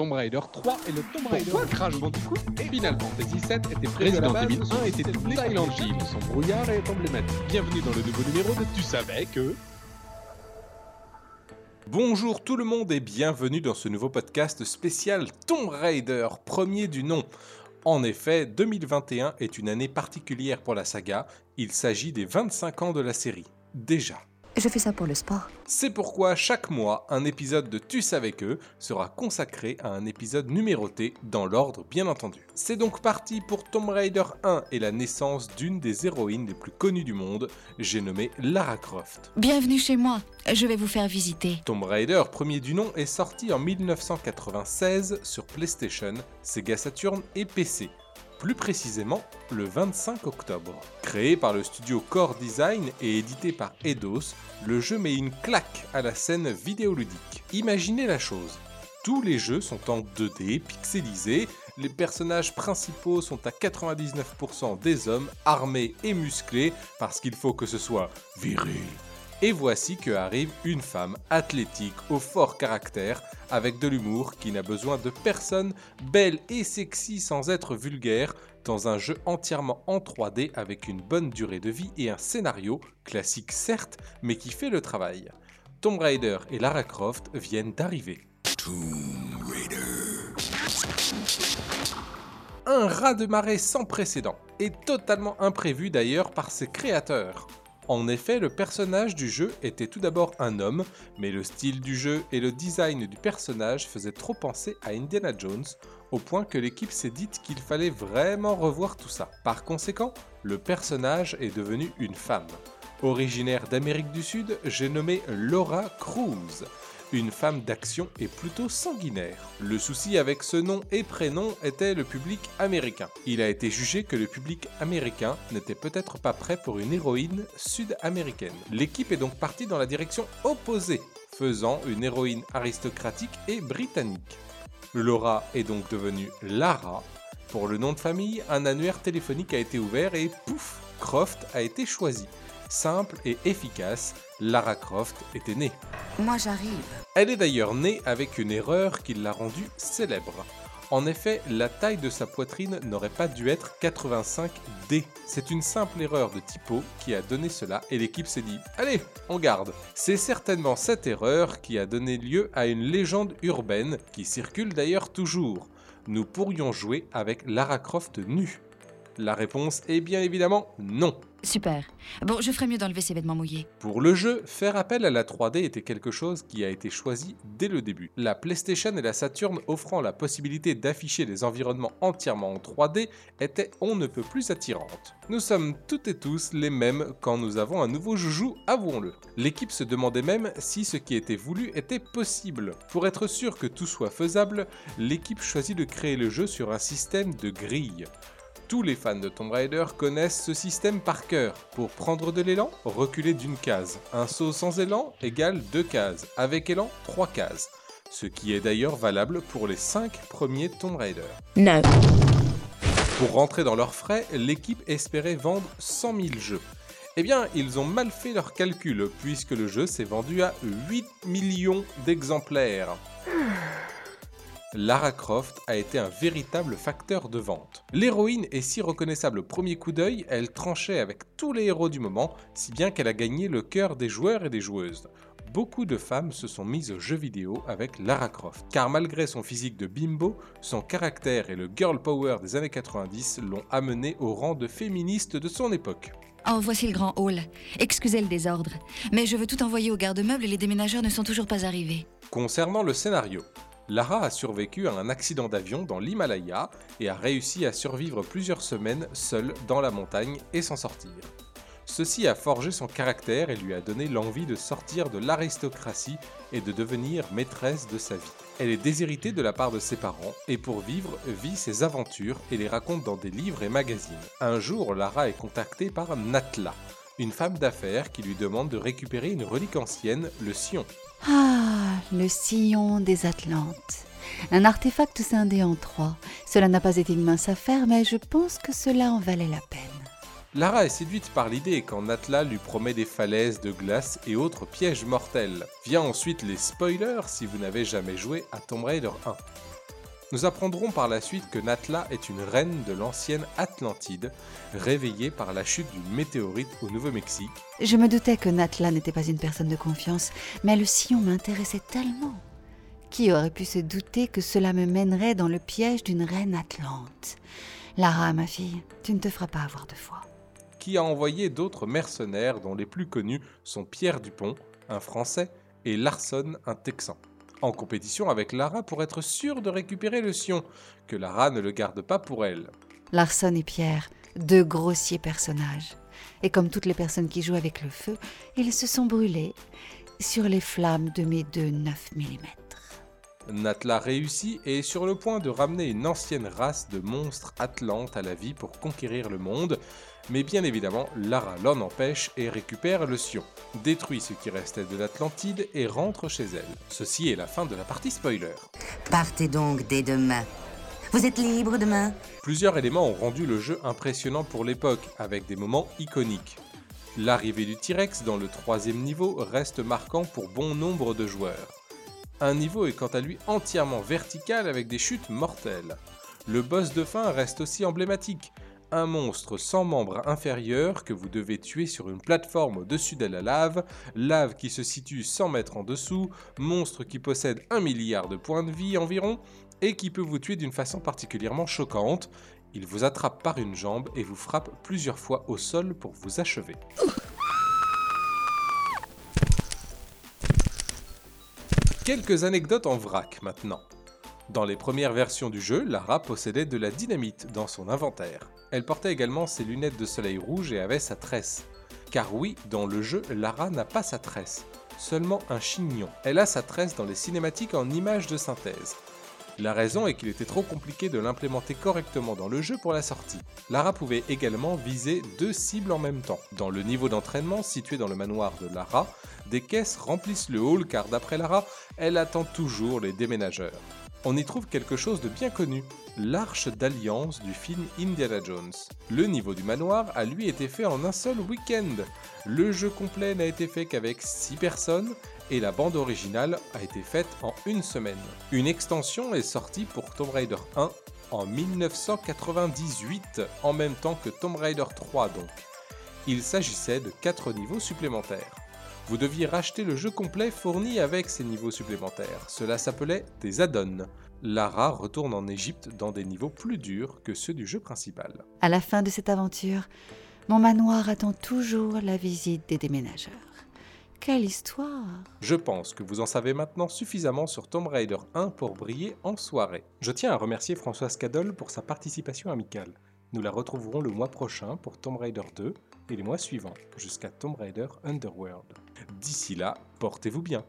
Tomb Raider 3 et le Tomb Raider Pourquoi Crash Bandicoot Final Fantasy VII était Resident Evil 1 était doublé Silent Hill. Son brouillard est emblématique. Bienvenue dans le nouveau numéro de Tu savais que... Bonjour tout le monde et bienvenue dans ce nouveau podcast spécial Tomb Raider, premier du nom. En effet, 2021 est une année particulière pour la saga, il s'agit des 25 ans de la série. Déjà. Je fais ça pour le sport. C'est pourquoi chaque mois, un épisode de Tu savais que sera consacré à un épisode numéroté dans l'ordre bien entendu. C'est donc parti pour Tomb Raider 1 et la naissance d'une des héroïnes les plus connues du monde, j'ai nommé Lara Croft. Bienvenue chez moi, je vais vous faire visiter. Tomb Raider, premier du nom, est sorti en 1996 sur PlayStation, Sega Saturn et PC plus précisément le 25 octobre. Créé par le studio Core Design et édité par Eidos, le jeu met une claque à la scène vidéoludique. Imaginez la chose. Tous les jeux sont en 2D, pixelisés, les personnages principaux sont à 99% des hommes armés et musclés parce qu'il faut que ce soit viril, et voici que arrive une femme athlétique au fort caractère, avec de l'humour qui n'a besoin de personne, belle et sexy sans être vulgaire, dans un jeu entièrement en 3D avec une bonne durée de vie et un scénario, classique certes, mais qui fait le travail. Tomb Raider et Lara Croft viennent d'arriver. Tomb Raider. Un raz de marée sans précédent, et totalement imprévu d'ailleurs par ses créateurs. En effet, le personnage du jeu était tout d'abord un homme, mais le style du jeu et le design du personnage faisaient trop penser à Indiana Jones, au point que l'équipe s'est dite qu'il fallait vraiment revoir tout ça. Par conséquent, le personnage est devenu une femme. Originaire d'Amérique du Sud, j'ai nommé Laura Cruz une femme d'action et plutôt sanguinaire. Le souci avec ce nom et prénom était le public américain. Il a été jugé que le public américain n'était peut-être pas prêt pour une héroïne sud-américaine. L'équipe est donc partie dans la direction opposée, faisant une héroïne aristocratique et britannique. Laura est donc devenue Lara. Pour le nom de famille, un annuaire téléphonique a été ouvert et pouf, Croft a été choisi simple et efficace, Lara Croft était née. Moi j'arrive. Elle est d'ailleurs née avec une erreur qui l'a rendue célèbre. En effet, la taille de sa poitrine n'aurait pas dû être 85D. C'est une simple erreur de typo qui a donné cela et l'équipe s'est dit Allez, on garde. C'est certainement cette erreur qui a donné lieu à une légende urbaine qui circule d'ailleurs toujours. Nous pourrions jouer avec Lara Croft nue. La réponse est bien évidemment non. Super. Bon, je ferais mieux d'enlever ces vêtements mouillés. Pour le jeu, faire appel à la 3D était quelque chose qui a été choisi dès le début. La PlayStation et la Saturn offrant la possibilité d'afficher des environnements entièrement en 3D étaient on ne peut plus attirantes. Nous sommes toutes et tous les mêmes quand nous avons un nouveau joujou, avouons-le. L'équipe se demandait même si ce qui était voulu était possible. Pour être sûr que tout soit faisable, l'équipe choisit de créer le jeu sur un système de grille. Tous les fans de Tomb Raider connaissent ce système par cœur. Pour prendre de l'élan, reculer d'une case. Un saut sans élan égale deux cases. Avec élan, trois cases. Ce qui est d'ailleurs valable pour les 5 premiers Tomb Raider. Non. Pour rentrer dans leurs frais, l'équipe espérait vendre 100 000 jeux. Eh bien, ils ont mal fait leurs calculs, puisque le jeu s'est vendu à 8 millions d'exemplaires. Lara Croft a été un véritable facteur de vente. L'héroïne est si reconnaissable au premier coup d'œil, elle tranchait avec tous les héros du moment, si bien qu'elle a gagné le cœur des joueurs et des joueuses. Beaucoup de femmes se sont mises aux jeux vidéo avec Lara Croft, car malgré son physique de bimbo, son caractère et le girl power des années 90 l'ont amenée au rang de féministe de son époque. Oh, voici le grand hall. Excusez le désordre, mais je veux tout envoyer au garde-meubles et les déménageurs ne sont toujours pas arrivés. Concernant le scénario, Lara a survécu à un accident d'avion dans l'Himalaya et a réussi à survivre plusieurs semaines seule dans la montagne et s'en sortir. Ceci a forgé son caractère et lui a donné l'envie de sortir de l'aristocratie et de devenir maîtresse de sa vie. Elle est déshéritée de la part de ses parents et pour vivre vit ses aventures et les raconte dans des livres et magazines. Un jour, Lara est contactée par Natla, une femme d'affaires qui lui demande de récupérer une relique ancienne, le Sion. Ah, le sillon des Atlantes. Un artefact scindé en trois. Cela n'a pas été une mince affaire, mais je pense que cela en valait la peine. Lara est séduite par l'idée quand Natla lui promet des falaises de glace et autres pièges mortels. Vient ensuite les spoilers si vous n'avez jamais joué à Tomb Raider 1. Nous apprendrons par la suite que Natla est une reine de l'ancienne Atlantide, réveillée par la chute d'une météorite au Nouveau-Mexique. Je me doutais que Natla n'était pas une personne de confiance, mais le sillon m'intéressait tellement. Qui aurait pu se douter que cela me mènerait dans le piège d'une reine atlante? Lara, ma fille, tu ne te feras pas avoir de foi. Qui a envoyé d'autres mercenaires dont les plus connus sont Pierre Dupont, un Français, et Larson, un Texan? En compétition avec Lara pour être sûre de récupérer le Sion, que Lara ne le garde pas pour elle. Larson et Pierre, deux grossiers personnages. Et comme toutes les personnes qui jouent avec le feu, ils se sont brûlés sur les flammes de mes deux 9 mm. Natla réussit et est sur le point de ramener une ancienne race de monstres atlantes à la vie pour conquérir le monde, mais bien évidemment, Lara l'en empêche et récupère le Sion, détruit ce qui restait de l'Atlantide et rentre chez elle. Ceci est la fin de la partie spoiler. Partez donc dès demain. Vous êtes libre demain? Plusieurs éléments ont rendu le jeu impressionnant pour l'époque, avec des moments iconiques. L'arrivée du T-Rex dans le troisième niveau reste marquant pour bon nombre de joueurs. Un niveau est quant à lui entièrement vertical avec des chutes mortelles. Le boss de fin reste aussi emblématique, un monstre sans membre inférieur que vous devez tuer sur une plateforme au-dessus de la lave, lave qui se situe 100 mètres en dessous, monstre qui possède un milliard de points de vie environ, et qui peut vous tuer d'une façon particulièrement choquante. Il vous attrape par une jambe et vous frappe plusieurs fois au sol pour vous achever. Quelques anecdotes en vrac maintenant. Dans les premières versions du jeu, Lara possédait de la dynamite dans son inventaire. Elle portait également ses lunettes de soleil rouge et avait sa tresse. Car oui, dans le jeu, Lara n'a pas sa tresse, seulement un chignon. Elle a sa tresse dans les cinématiques en images de synthèse. La raison est qu'il était trop compliqué de l'implémenter correctement dans le jeu pour la sortie. Lara pouvait également viser deux cibles en même temps. Dans le niveau d'entraînement situé dans le manoir de Lara, des caisses remplissent le hall car d'après Lara, elle attend toujours les déménageurs. On y trouve quelque chose de bien connu, l'arche d'alliance du film Indiana Jones. Le niveau du manoir a lui été fait en un seul week-end. Le jeu complet n'a été fait qu'avec 6 personnes et la bande originale a été faite en une semaine. Une extension est sortie pour Tomb Raider 1 en 1998, en même temps que Tomb Raider 3 donc. Il s'agissait de 4 niveaux supplémentaires. Vous deviez racheter le jeu complet fourni avec ces niveaux supplémentaires. Cela s'appelait des add-ons. Lara retourne en Égypte dans des niveaux plus durs que ceux du jeu principal. À la fin de cette aventure, mon manoir attend toujours la visite des déménageurs. Quelle histoire Je pense que vous en savez maintenant suffisamment sur Tomb Raider 1 pour briller en soirée. Je tiens à remercier Françoise Cadol pour sa participation amicale. Nous la retrouverons le mois prochain pour Tomb Raider 2 et les mois suivants jusqu'à Tomb Raider Underworld. D'ici là, portez-vous bien.